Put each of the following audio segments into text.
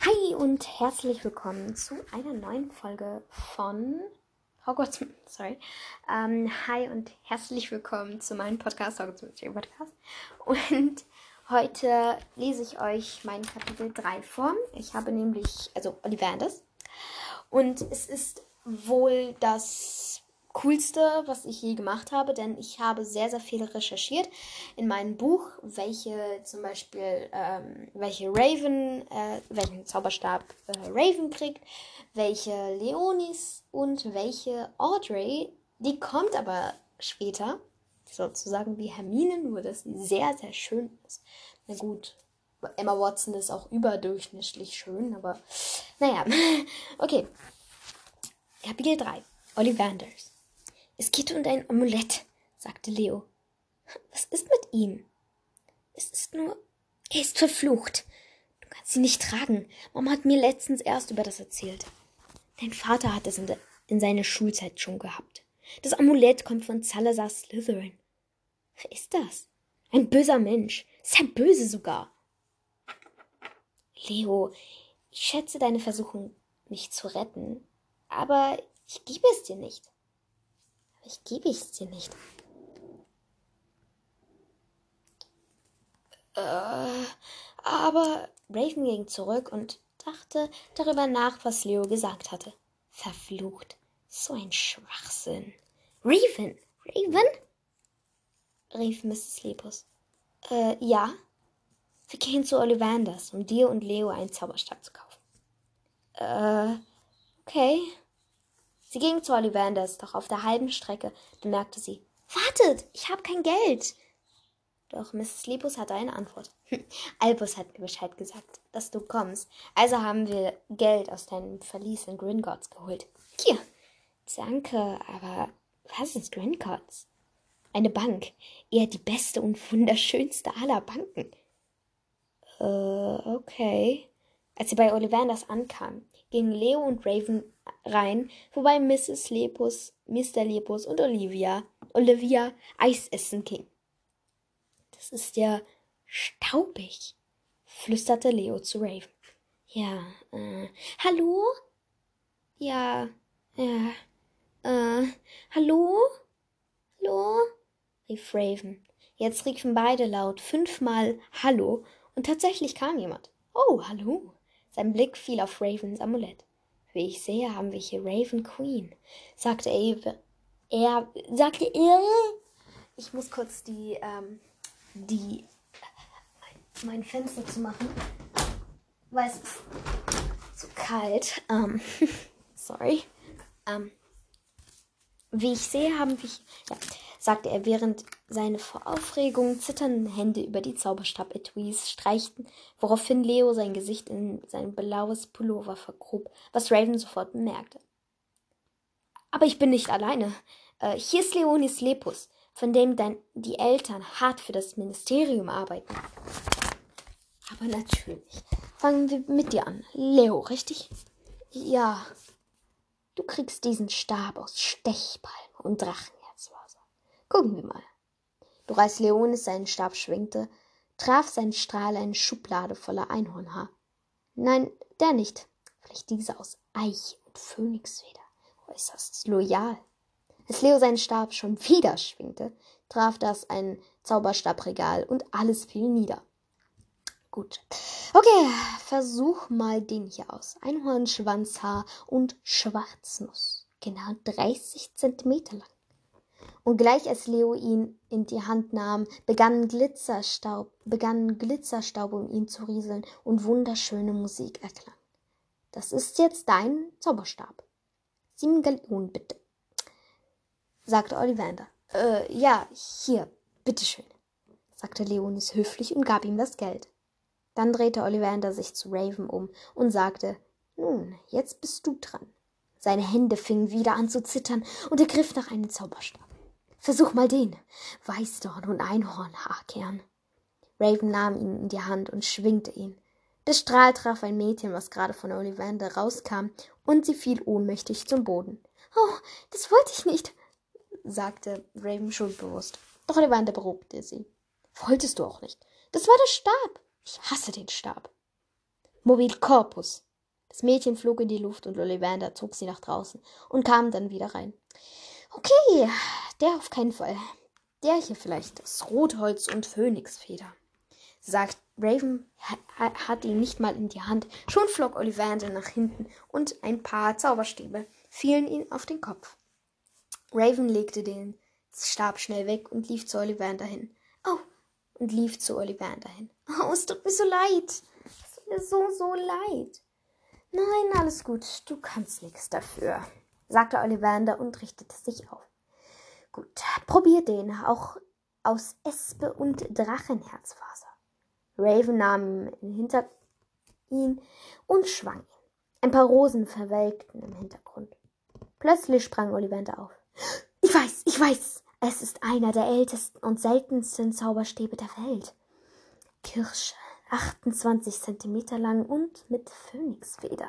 Hi und herzlich willkommen zu einer neuen Folge von Hogwarts. Sorry. Ähm, hi und herzlich willkommen zu meinem Podcast, Hogwarts Mystery Podcast. Und heute lese ich euch mein Kapitel 3 vor. Ich habe nämlich, also Ollivanders. Und es ist wohl das coolste, was ich je gemacht habe, denn ich habe sehr, sehr viel recherchiert in meinem Buch, welche zum Beispiel, ähm, welche Raven, äh, welchen Zauberstab äh, Raven kriegt, welche Leonis und welche Audrey. Die kommt aber später, sozusagen wie Hermine, nur dass sie sehr, sehr schön ist. Na gut, Emma Watson ist auch überdurchschnittlich schön, aber naja, okay. Kapitel 3. Ollivanders. Es geht um dein Amulett, sagte Leo. Was ist mit ihm? Es ist nur. Er ist verflucht. Du kannst ihn nicht tragen. Mama hat mir letztens erst über das erzählt. Dein Vater hat es in, in seiner Schulzeit schon gehabt. Das Amulett kommt von Salazar Slytherin. Wer ist das? Ein böser Mensch. Sehr böse sogar. Leo, ich schätze deine Versuchung, mich zu retten, aber ich gebe es dir nicht. Ich gebe es dir nicht. Äh, aber Raven ging zurück und dachte darüber nach, was Leo gesagt hatte. Verflucht. So ein Schwachsinn. Raven! Raven? rief Mrs. Lepus. Äh, ja? Wir gehen zu Ollivanders, um dir und Leo einen Zauberstab zu kaufen. Äh, okay. Sie ging zu Ollivanders, doch auf der halben Strecke bemerkte sie, Wartet, ich habe kein Geld. Doch Mrs. Lepus hatte eine Antwort. Albus hat mir Bescheid gesagt, dass du kommst. Also haben wir Geld aus deinem Verlies in Gringotts geholt. Hier. Danke, aber was ist Gringotts? Eine Bank. Eher die beste und wunderschönste aller Banken. Äh, okay. Als sie bei Ollivanders ankam, gingen Leo und Raven rein, wobei Mrs. Lepus, Mr. Lepus und Olivia, Olivia Eis essen ging. Das ist ja staubig, flüsterte Leo zu Raven. Ja, äh, hallo? Ja, ja, äh, hallo? Hallo? rief Raven. Jetzt riefen beide laut fünfmal Hallo und tatsächlich kam jemand. Oh, hallo. Sein Blick fiel auf Ravens Amulett. Wie ich sehe, haben wir hier Raven Queen, sagte Eve. Er sagte er. Ich muss kurz die, ähm, die, mein Fenster zu machen, weil es ist zu kalt. Ähm, sorry. Ähm, wie ich sehe, haben wir, ja, sagte er, während seine vor Aufregung zitternden Hände über die Zauberstab-Etuis streichten, woraufhin Leo sein Gesicht in sein blaues Pullover vergrub, was Raven sofort bemerkte. Aber ich bin nicht alleine. Äh, hier ist Leonis Lepus, von dem dein, die Eltern hart für das Ministerium arbeiten. Aber natürlich. Fangen wir mit dir an. Leo, richtig? Ja. Du kriegst diesen Stab aus Stechpalme und Drachen. Gucken wir mal. Doch als Leonis seinen Stab schwingte, traf sein Strahl eine Schublade voller Einhornhaar. Nein, der nicht. Vielleicht diese aus Eich und Phönixfeder. Äußerst loyal. Als Leo seinen Stab schon wieder schwingte, traf das ein Zauberstabregal und alles fiel nieder. Gut. Okay, versuch mal den hier aus. Einhornschwanzhaar und Schwarznuss. Genau 30 Zentimeter lang. Und gleich als Leo ihn in die Hand nahm, begann Glitzerstaub, begann Glitzerstaub um ihn zu rieseln und wunderschöne Musik erklang. Das ist jetzt dein Zauberstab. Sieben Gallionen bitte, sagte Ollivander. Äh, ja, hier, bitteschön, sagte Leonis höflich und gab ihm das Geld. Dann drehte Ollivander sich zu Raven um und sagte, nun, jetzt bist du dran. Seine Hände fingen wieder an zu zittern und er griff nach einem Zauberstab. Versuch mal den. Weißdorn und Einhornhaarkern. Raven nahm ihn in die Hand und schwingte ihn. Der Strahl traf ein Mädchen, was gerade von Ollivander rauskam, und sie fiel ohnmächtig zum Boden. Oh, das wollte ich nicht, sagte Raven schuldbewusst. Doch Ollivander beruhigte sie. Wolltest du auch nicht. Das war der Stab. Ich hasse den Stab. Mobil Corpus. Das Mädchen flog in die Luft und Ollivander zog sie nach draußen und kam dann wieder rein. Okay, der auf keinen Fall. Der hier vielleicht das Rotholz und Phönixfeder. Sagt Raven hat ihn nicht mal in die Hand. Schon flog Ollivander nach hinten und ein paar Zauberstäbe fielen ihm auf den Kopf. Raven legte den Stab schnell weg und lief zu Ollivander hin. Oh, und lief zu Ollivander hin. Oh, es tut mir so leid. Es tut mir so, so leid. Nein, alles gut. Du kannst nichts dafür, sagte Ollivander und richtete sich auf. Gut, probier den, auch aus Espe und Drachenherzfaser. Raven nahm ihn hinter ihn und schwang ihn. Ein paar Rosen verwelkten im Hintergrund. Plötzlich sprang Ollivander auf. Ich weiß, ich weiß. Es ist einer der ältesten und seltensten Zauberstäbe der Welt. Kirsche, 28 Zentimeter lang und mit Phönixfeder.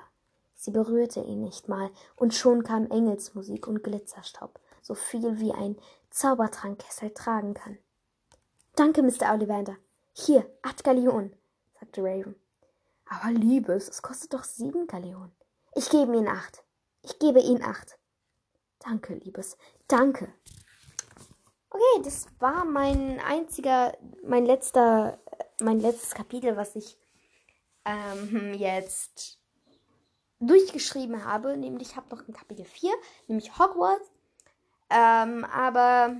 Sie berührte ihn nicht mal, und schon kam Engelsmusik und Glitzerstaub, so viel wie ein Zaubertrankkessel tragen kann. Danke, Mr. Ollivander. Hier, acht Galeonen, sagte Raven. Aber Liebes, es kostet doch sieben Galeonen. Ich gebe Ihnen acht. Ich gebe Ihnen acht. Danke, Liebes. Danke. Okay, das war mein einziger, mein letzter, mein letztes Kapitel, was ich ähm, jetzt durchgeschrieben habe. Nämlich, ich habe noch ein Kapitel 4, nämlich Hogwarts. Ähm, aber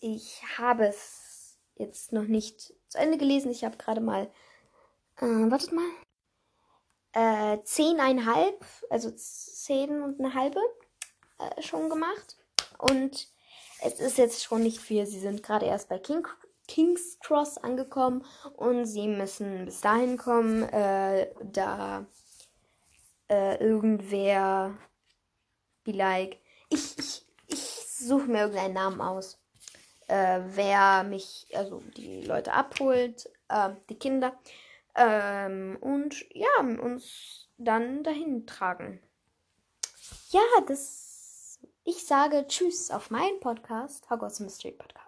ich habe es jetzt noch nicht zu Ende gelesen. Ich habe gerade mal, äh, wartet mal, äh, zehneinhalb, also zehn und eine halbe äh, schon gemacht. Und es ist jetzt schon nicht viel. Sie sind gerade erst bei King, King's Cross angekommen und sie müssen bis dahin kommen, äh, da äh, irgendwer, wie like, ich, ich, ich suche mir irgendeinen Namen aus. Äh, wer mich, also die Leute abholt, äh, die Kinder, ähm, und ja, uns dann dahin tragen. Ja, das ich sage Tschüss auf meinen Podcast, Hogwarts Mystery Podcast.